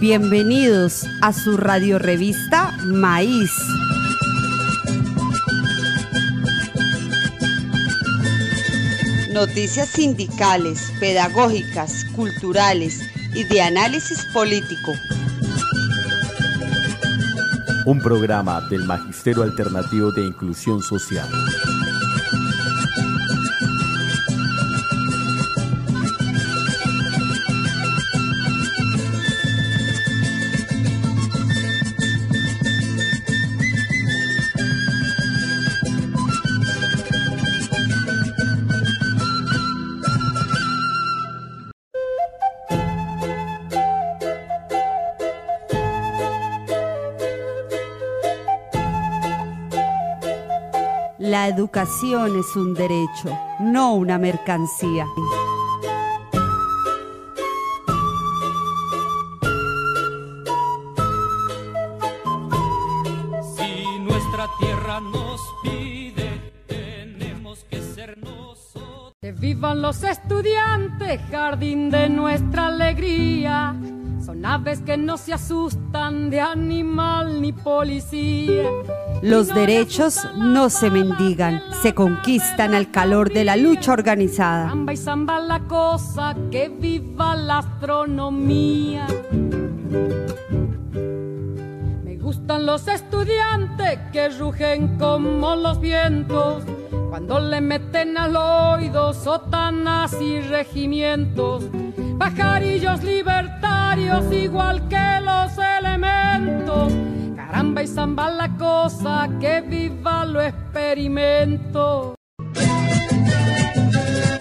Bienvenidos a su radio revista Maíz. Noticias sindicales, pedagógicas, culturales y de análisis político. Un programa del Magisterio Alternativo de Inclusión Social. La educación es un derecho, no una mercancía. Si nuestra tierra nos pide, tenemos que ser nosotros. Que vivan los estudiantes, jardín de nuestra alegría. Son aves que no se asustan de animal ni policía. Los derechos no se mendigan, se conquistan al calor de la lucha organizada. Samba y samba la cosa, que viva la astronomía. Me gustan los estudiantes que rugen como los vientos. Cuando le meten al oído sotanas y regimientos, pajarillos libertarios igual que los elementos. Caramba y zamba la cosa, que viva lo experimento.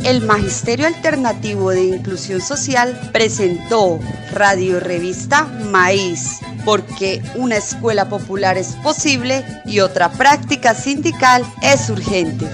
El Magisterio Alternativo de Inclusión Social presentó Radio Revista Maíz, porque una escuela popular es posible y otra práctica sindical es urgente.